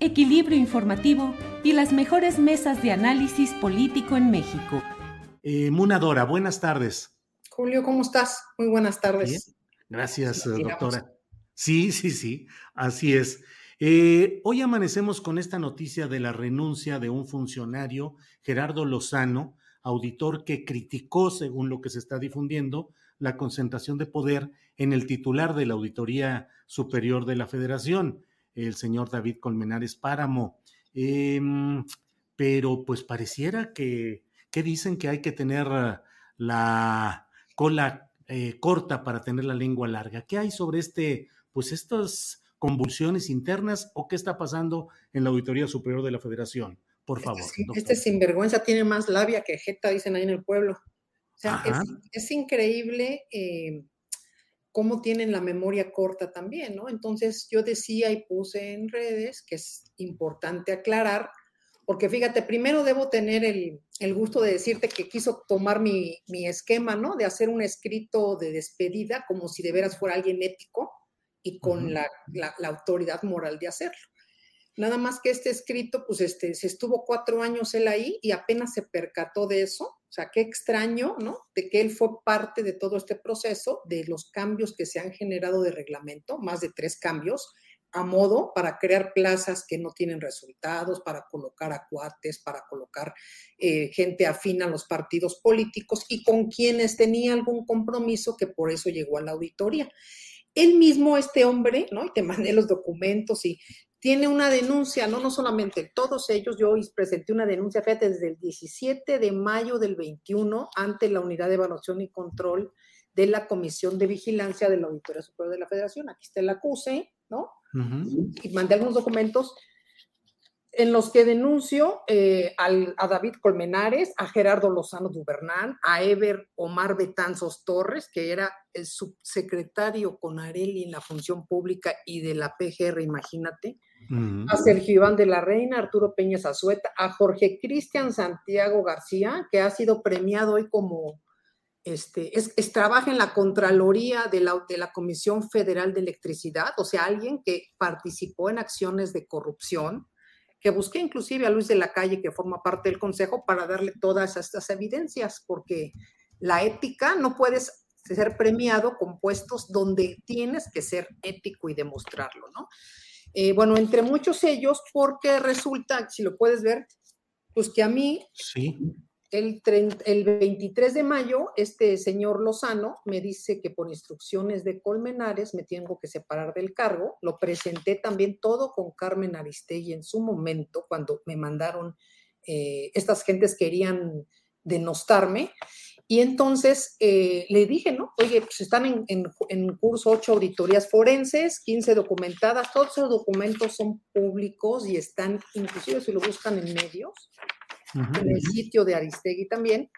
equilibrio informativo y las mejores mesas de análisis político en México. Eh, Munadora, buenas tardes. Julio, ¿cómo estás? Muy buenas tardes. Bien. Gracias, sí, doctora. Sí, sí, sí, así es. Eh, hoy amanecemos con esta noticia de la renuncia de un funcionario, Gerardo Lozano, auditor que criticó, según lo que se está difundiendo, la concentración de poder en el titular de la Auditoría Superior de la Federación, el señor David Colmenares Páramo. Eh, pero pues pareciera que, que, dicen que hay que tener la cola eh, corta para tener la lengua larga. ¿Qué hay sobre este, pues estas convulsiones internas o qué está pasando en la Auditoría Superior de la Federación? Por favor. Este, este sinvergüenza tiene más labia que jeta, dicen ahí en el pueblo. O sea, es, es, increíble eh, cómo tienen la memoria corta también, ¿no? Entonces yo decía y puse en redes que es importante aclarar, porque fíjate, primero debo tener el, el gusto de decirte que quiso tomar mi, mi, esquema, ¿no? De hacer un escrito de despedida como si de veras fuera alguien ético y con uh -huh. la, la, la autoridad moral de hacerlo. Nada más que este escrito, pues este, se estuvo cuatro años él ahí y apenas se percató de eso. O sea, qué extraño, ¿no? De que él fue parte de todo este proceso, de los cambios que se han generado de reglamento, más de tres cambios, a modo para crear plazas que no tienen resultados, para colocar a para colocar eh, gente afín a los partidos políticos y con quienes tenía algún compromiso que por eso llegó a la auditoría. Él mismo, este hombre, ¿no? Y te mandé los documentos y tiene una denuncia, no, no solamente todos ellos, yo presenté una denuncia, fíjate, desde el 17 de mayo del 21 ante la Unidad de Evaluación y Control de la Comisión de Vigilancia de la Auditoría Superior de la Federación. Aquí está el acuse, ¿no? Uh -huh. Y mandé algunos documentos en los que denuncio eh, al, a David Colmenares, a Gerardo Lozano Dubernán, a Ever Omar Betanzos Torres, que era el subsecretario con Areli en la función pública y de la PGR, imagínate, a Sergio Iván de la Reina, Arturo Peña Zazueta, a Jorge Cristian Santiago García, que ha sido premiado hoy como, este, es, es, trabaja en la Contraloría de la, de la Comisión Federal de Electricidad, o sea, alguien que participó en acciones de corrupción, que busqué inclusive a Luis de la Calle, que forma parte del Consejo, para darle todas estas evidencias, porque la ética no puedes ser premiado con puestos donde tienes que ser ético y demostrarlo, ¿no? Eh, bueno, entre muchos ellos, porque resulta, si lo puedes ver, pues que a mí, sí. el, 30, el 23 de mayo, este señor Lozano me dice que por instrucciones de Colmenares me tengo que separar del cargo. Lo presenté también todo con Carmen Aristegui en su momento, cuando me mandaron, eh, estas gentes querían denostarme. Y entonces eh, le dije, ¿no? Oye, pues están en, en, en, curso ocho auditorías forenses, 15 documentadas, todos esos documentos son públicos y están, inclusive si lo buscan en medios, uh -huh. en el sitio de Aristegui también.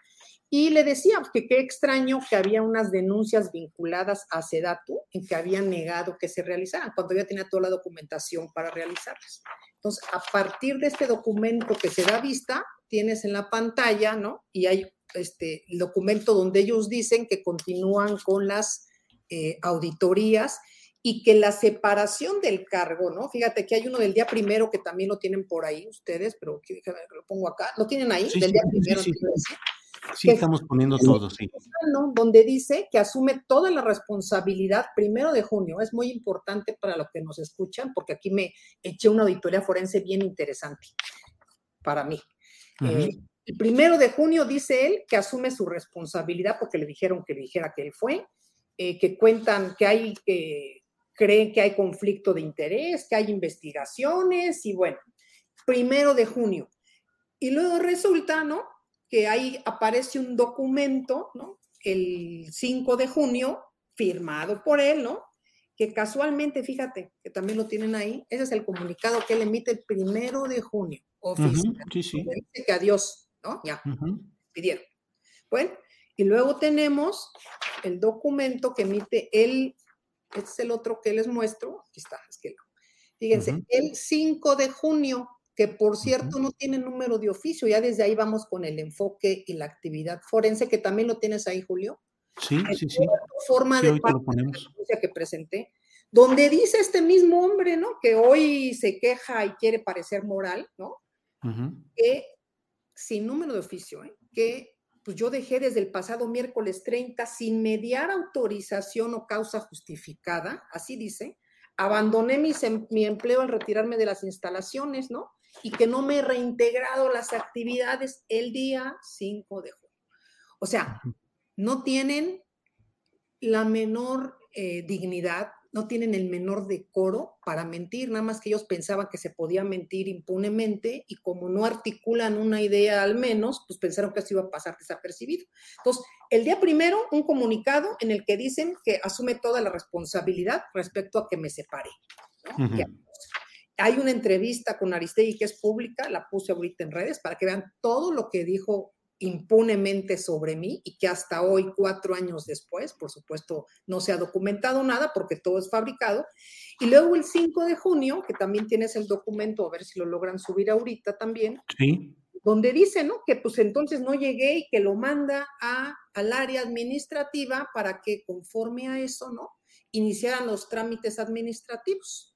Y le decía que qué extraño que había unas denuncias vinculadas a Sedatu en que habían negado que se realizaran, cuando ya tenía toda la documentación para realizarlas. Entonces, a partir de este documento que se da vista, tienes en la pantalla, ¿no? Y hay este, el documento donde ellos dicen que continúan con las eh, auditorías y que la separación del cargo, ¿no? Fíjate que hay uno del día primero que también lo tienen por ahí ustedes, pero lo pongo acá, lo tienen ahí, del día primero. Sí, estamos poniendo todo, sí. Donde dice que asume toda la responsabilidad primero de junio. Es muy importante para los que nos escuchan, porque aquí me eché una auditoría forense bien interesante para mí. Eh, el primero de junio dice él que asume su responsabilidad porque le dijeron que dijera que él fue, eh, que cuentan que hay, que creen que hay conflicto de interés, que hay investigaciones y bueno, primero de junio. Y luego resulta, ¿no? que ahí aparece un documento, ¿no? El 5 de junio, firmado por él, ¿no? Que casualmente, fíjate, que también lo tienen ahí, ese es el comunicado que él emite el primero de junio, oficial. sí, sí. Dice que adiós, ¿no? Ya, pidieron. Bueno, y luego tenemos el documento que emite él, este es el otro que les muestro, aquí está, es que Fíjense, el 5 de junio que por cierto no tiene número de oficio, ya desde ahí vamos con el enfoque y la actividad forense, que también lo tienes ahí, Julio. Sí, sí, sí. Forma de que presenté, donde dice este mismo hombre, ¿no? Que hoy se queja y quiere parecer moral, ¿no? Que sin número de oficio, ¿eh? que pues yo dejé desde el pasado miércoles 30 sin mediar autorización o causa justificada, así dice, abandoné mi, mi empleo al retirarme de las instalaciones, ¿no? y que no me he reintegrado las actividades el día 5 de junio. O sea, no tienen la menor eh, dignidad, no tienen el menor decoro para mentir, nada más que ellos pensaban que se podía mentir impunemente y como no articulan una idea al menos, pues pensaron que eso iba a pasar desapercibido. Entonces, el día primero, un comunicado en el que dicen que asume toda la responsabilidad respecto a que me separe. Hay una entrevista con Aristegui que es pública, la puse ahorita en redes para que vean todo lo que dijo impunemente sobre mí y que hasta hoy, cuatro años después, por supuesto, no se ha documentado nada porque todo es fabricado. Y luego el 5 de junio, que también tienes el documento, a ver si lo logran subir ahorita también, sí. donde dice, ¿no? Que pues entonces no llegué y que lo manda a, al área administrativa para que conforme a eso, ¿no? Iniciaran los trámites administrativos.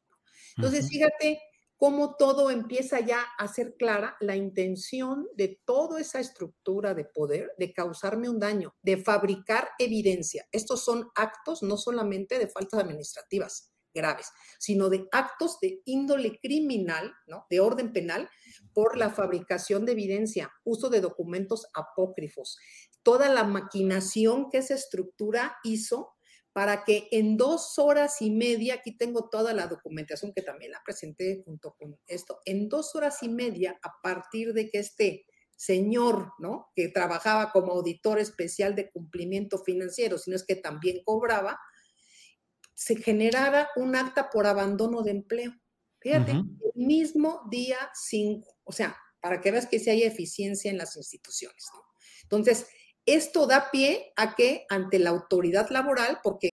Entonces, fíjate cómo todo empieza ya a ser clara la intención de toda esa estructura de poder de causarme un daño, de fabricar evidencia. Estos son actos no solamente de faltas administrativas graves, sino de actos de índole criminal, de orden penal, por la fabricación de evidencia, uso de documentos apócrifos, toda la maquinación que esa estructura hizo para que en dos horas y media, aquí tengo toda la documentación que también la presenté junto con esto, en dos horas y media, a partir de que este señor, ¿no? Que trabajaba como auditor especial de cumplimiento financiero, sino es que también cobraba, se generara un acta por abandono de empleo. Fíjate, el mismo día 5, o sea, para que veas que sí hay eficiencia en las instituciones. ¿no? Entonces, esto da pie a que ante la autoridad laboral, porque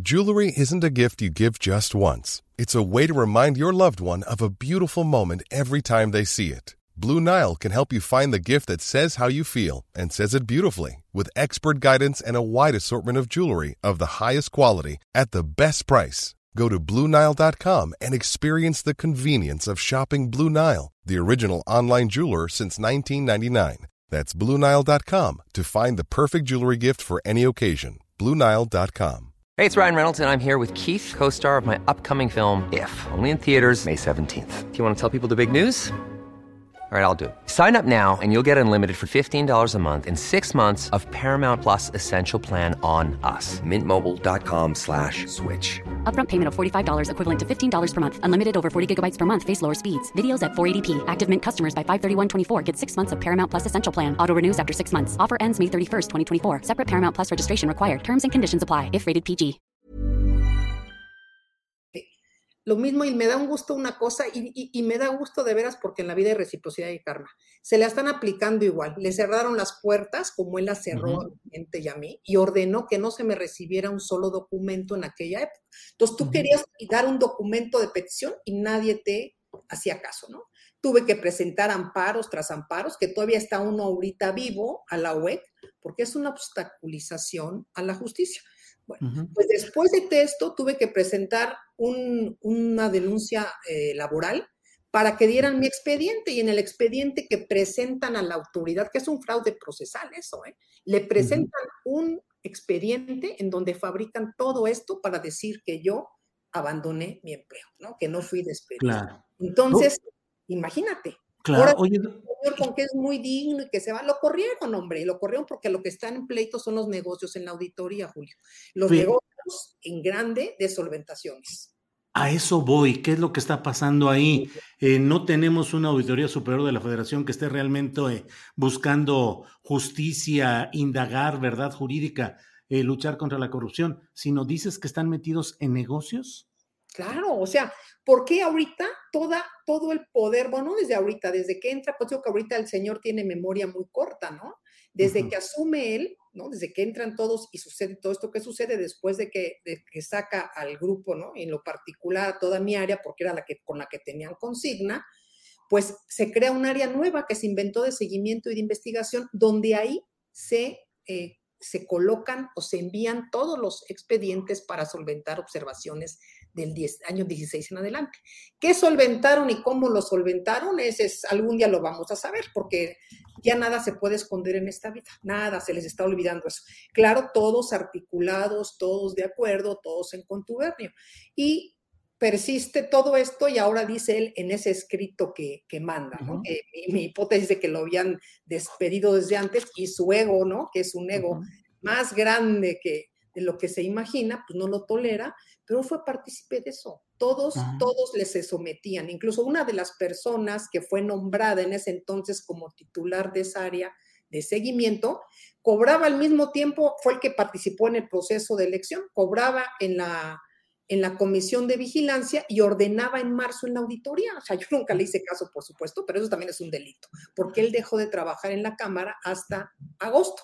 Jewelry isn't a gift you give just once. It's a way to remind your loved one of a beautiful moment every time they see it. Blue Nile can help you find the gift that says how you feel and says it beautifully with expert guidance and a wide assortment of jewelry of the highest quality at the best price. Go to BlueNile.com and experience the convenience of shopping Blue Nile, the original online jeweler since 1999. That's BlueNile.com to find the perfect jewelry gift for any occasion. BlueNile.com. Hey, it's Ryan Reynolds, and I'm here with Keith, co star of my upcoming film, If, only in theaters, May 17th. Do you want to tell people the big news? All right, I'll do it. Sign up now and you'll get unlimited for $15 a month in six months of Paramount Plus Essential Plan on us. Mintmobile.com slash switch. Upfront payment of $45 equivalent to $15 per month. Unlimited over 40 gigabytes per month. Face lower speeds. Videos at 480p. Active Mint customers by 531.24 get six months of Paramount Plus Essential Plan. Auto renews after six months. Offer ends May 31st, 2024. Separate Paramount Plus registration required. Terms and conditions apply if rated PG. Lo mismo y me da un gusto una cosa y, me da gusto de veras porque en la vida hay reciprocidad y karma. Se la están aplicando igual. Le cerraron las puertas como él las cerró a gente y a mí y ordenó que no se me recibiera un solo documento en aquella época. Entonces tú querías dar un documento de petición y nadie te hacía caso, ¿no? Tuve que presentar amparos tras amparos, que todavía está uno ahorita vivo a la UEC, porque es una obstaculización a la justicia Bueno, pues después de esto tuve que presentar una denuncia eh, laboral para que dieran mi expediente y en el expediente que presentan a la autoridad, que es un fraude procesal eso, ¿eh? le presentan un expediente en donde fabrican todo esto para decir que yo abandoné mi empleo, ¿no? Que no fui despedido. Entonces, imagínate. Claro, Ahora, señor con que es muy digno y que se va, lo corrieron, hombre, lo corrieron porque lo que están en pleito son los negocios en la auditoría, Julio. Los negocios en grande de solventaciones. A eso voy. ¿Qué es lo que está pasando ahí? Eh, no tenemos una auditoría superior de la federación que esté realmente eh, buscando justicia, indagar verdad jurídica, eh, luchar contra la corrupción, sino dices que están metidos en negocios. Claro, o sea, ¿por qué ahorita toda, todo el poder, bueno, desde ahorita, desde que entra, pues digo que ahorita el señor tiene memoria muy corta, ¿no? Desde que asume él, Desde que entran todos y sucede todo esto que sucede después de que, que saca al grupo, ¿no? En lo particular toda mi área, porque era la que, con la que tenían consigna, pues se crea un área nueva que se inventó de seguimiento y de investigación, donde ahí se eh, se colocan o se envían todos los expedientes para solventar observaciones del año 16 en adelante. ¿Qué solventaron y cómo lo solventaron? Ese es, algún día lo vamos a saber, porque ya nada se puede esconder en esta vida, nada, se les está olvidando eso. Claro, todos articulados, todos de acuerdo, todos en contubernio. Y persiste todo esto y ahora dice él en ese escrito que, manda, ¿no? mi, hipótesis de que lo habían despedido desde antes y su ego, ¿no? Que es un ego más grande que de lo que se imagina, pues no lo tolera, pero fue partícipe de eso. Todos, todos le se sometían. Incluso una de las personas que fue nombrada en ese entonces como titular de esa área de seguimiento, cobraba al mismo tiempo, fue el que participó en el proceso de elección, cobraba en la en la comisión de vigilancia y ordenaba en marzo en la auditoría. O sea, yo nunca le hice caso, por supuesto, pero eso también es un delito, porque él dejó de trabajar en la Cámara hasta agosto.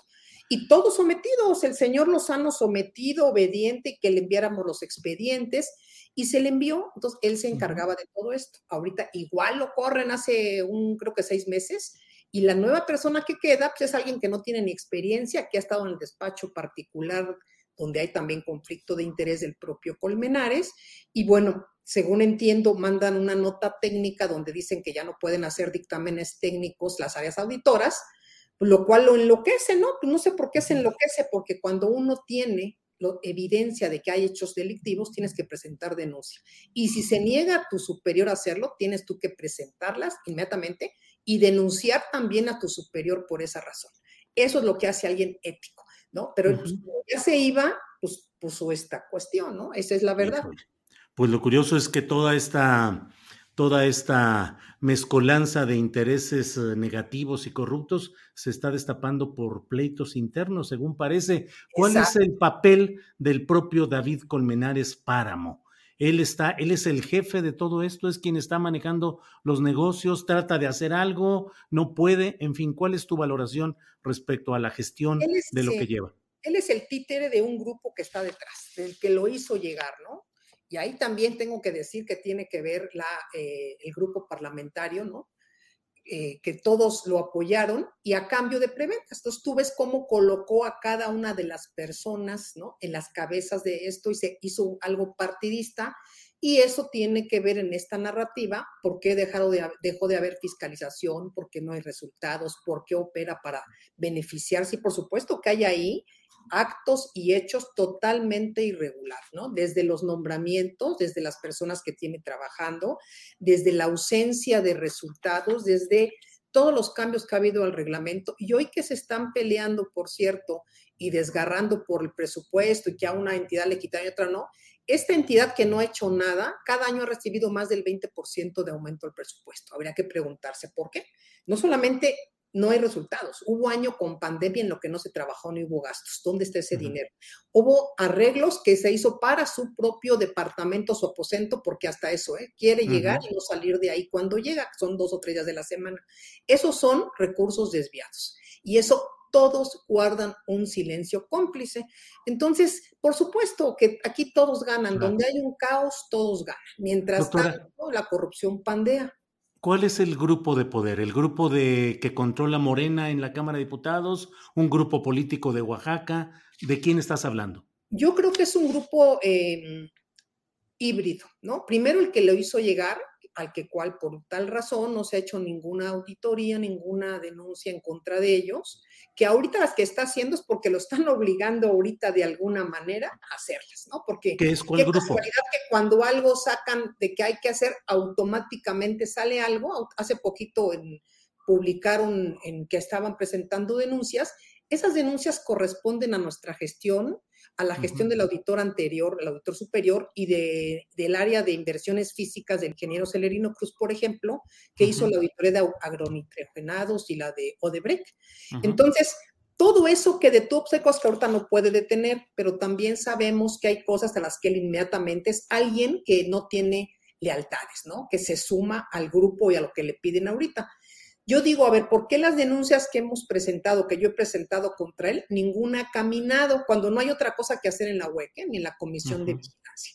Y todos sometidos, el señor Lozano sometido, obediente, que le enviáramos los expedientes y se le envió, entonces él se encargaba de todo esto. Ahorita igual lo corren hace un, creo que seis meses, y la nueva persona que queda, pues es alguien que no tiene ni experiencia, que ha estado en el despacho particular donde hay también conflicto de interés del propio Colmenares. Y bueno, según entiendo, mandan una nota técnica donde dicen que ya no pueden hacer dictámenes técnicos las áreas auditoras, lo cual lo enloquece, ¿no? Pues no sé por qué se enloquece, porque cuando uno tiene evidencia de que hay hechos delictivos, tienes que presentar denuncia. Y si se niega a tu superior a hacerlo, tienes tú que presentarlas inmediatamente y denunciar también a tu superior por esa razón. Eso es lo que hace alguien ético. ¿no? Pero ya se iba, pues puso esta cuestión, ¿no? Esa es la verdad. Pues lo curioso es que toda esta, toda esta mezcolanza de intereses eh, negativos y corruptos se está destapando por pleitos internos, según parece. ¿Cuál es el papel del propio David Colmenares Páramo? Él está, él es el jefe de todo esto, es quien está manejando los negocios, trata de hacer algo, no puede, en fin, ¿cuál es tu valoración respecto a la gestión de lo que lleva? Él es el títere de un grupo que está detrás, del que lo hizo llegar, ¿no? Y ahí también tengo que decir que tiene que ver la, eh, el grupo parlamentario, ¿no? Eh, que todos lo apoyaron y a cambio de preventas. Entonces tú ves cómo colocó a cada una de las personas ¿no? en las cabezas de esto y se hizo algo partidista y eso tiene que ver en esta narrativa, por qué dejó de, dejó de haber fiscalización, por qué no hay resultados, por qué opera para beneficiarse y por supuesto que hay ahí actos y hechos totalmente irregular, ¿no? Desde los nombramientos, desde las personas que tiene trabajando, desde la ausencia de resultados, desde todos los cambios que ha habido al reglamento y hoy que se están peleando, por cierto, y desgarrando por el presupuesto y que a una entidad le quitan y otra no, esta entidad que no ha hecho nada, cada año ha recibido más del 20% de aumento del presupuesto. Habría que preguntarse por qué. No solamente no hay resultados. Hubo año con pandemia en lo que no se trabajó ni hubo gastos. ¿Dónde está ese dinero? Hubo arreglos que se hizo para su propio departamento, su aposento, porque hasta eso, ¿eh? quiere llegar y no salir de ahí cuando llega, son dos o tres días de la semana. Esos son recursos desviados. Y eso todos guardan un silencio cómplice. Entonces, por supuesto que aquí todos ganan. Donde hay un caos, todos ganan. Mientras tanto, la corrupción pandea. ¿Cuál es el grupo de poder? ¿El grupo de que controla Morena en la Cámara de Diputados? ¿Un grupo político de Oaxaca? ¿De quién estás hablando? yo creo que es un grupo em, híbrido, ¿no? Primero el que lo hizo llegar, al que cual por tal razón no se ha hecho ninguna auditoría, ninguna denuncia en contra de ellos, que ahorita las que está haciendo es porque lo están obligando ahorita de alguna manera a hacerlas, ¿no? Porque ¿Qué es cuál grupo? que cuando algo sacan de que hay que hacer, automáticamente sale algo. Hace poquito en, publicaron en que estaban presentando denuncias. Esas denuncias corresponden a nuestra gestión a la gestión del auditor anterior, el auditor superior, y de, del área de inversiones físicas del ingeniero Celerino Cruz, por ejemplo, que hizo la auditoría de agronitrogenados y la de Odebrecht. Entonces, todo eso que detuvo que ahorita no puede detener, pero también sabemos que hay cosas a las que él inmediatamente es alguien que no tiene lealtades, ¿no? Que se suma al grupo y a lo que le piden ahorita. Yo digo, a ver, ¿por qué las denuncias que hemos presentado, que yo he presentado contra él, ninguna ha caminado cuando no hay otra cosa que hacer en la UEC, ni en la Comisión de Vigilancia?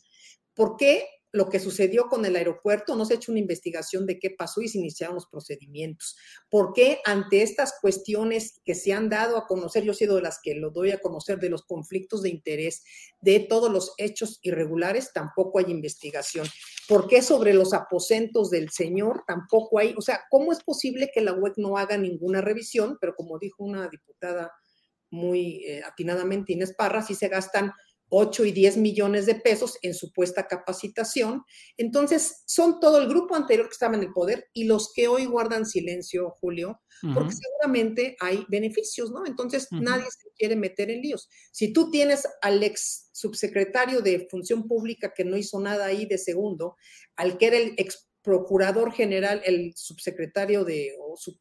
¿Por qué lo que sucedió con el aeropuerto, no se ha hecho una investigación de qué pasó y se iniciaron los procedimientos. ¿Por qué ante estas cuestiones que se han dado a conocer, yo he sido de las que lo doy a conocer, de los conflictos de interés, de todos los hechos irregulares, tampoco hay investigación? ¿Por qué sobre los aposentos del señor tampoco hay? O sea, ¿cómo es posible que la web no haga ninguna revisión? Pero como dijo una diputada muy eh, atinadamente, Inés Parra, sí se gastan 8 y 10 millones de pesos en supuesta capacitación. Entonces, son todo el grupo anterior que estaba en el poder y los que hoy guardan silencio, Julio, porque seguramente hay beneficios, ¿no? Entonces, nadie se quiere meter en líos. Si tú tienes al ex subsecretario de Función Pública que no hizo nada ahí de segundo, al que era el ex procurador general, el subsecretario de, o su,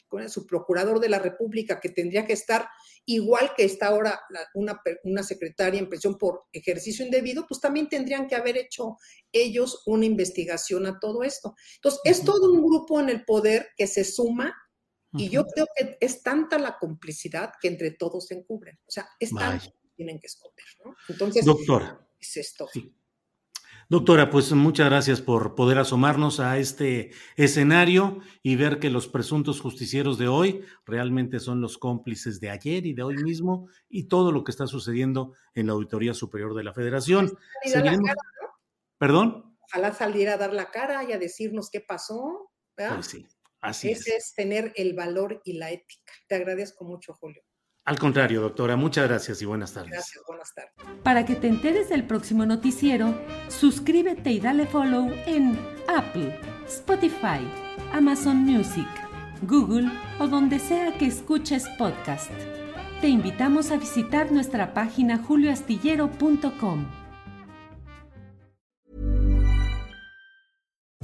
procurador de la República, que tendría que estar igual que está ahora una, una secretaria en prisión por ejercicio indebido, pues también tendrían que haber hecho ellos una investigación a todo esto. Entonces, es todo un grupo en el poder que se suma y yo creo que es tanta la complicidad que entre todos se encubren. O sea, es tanto que tienen que esconder, ¿no? Entonces, doctora. Es esto. Sí. Doctora, pues muchas gracias por poder asomarnos a este escenario y ver que los presuntos justicieros de hoy realmente son los cómplices de ayer y de hoy mismo y todo lo que está sucediendo en la Auditoría Superior de la Federación. ¿Perdón? Ojalá saliera a dar la cara y a decirnos qué pasó. Pues sí, así Ese es tener el valor y la ética. Te agradezco mucho, Julio. Al contrario, doctora, muchas gracias y buenas tardes. Gracias, buenas tardes. Para que te enteres del próximo noticiero, suscríbete y dale follow en Apple, Spotify, Amazon Music, Google o donde sea que escuches podcast. Te invitamos a visitar nuestra página julioastillero.com.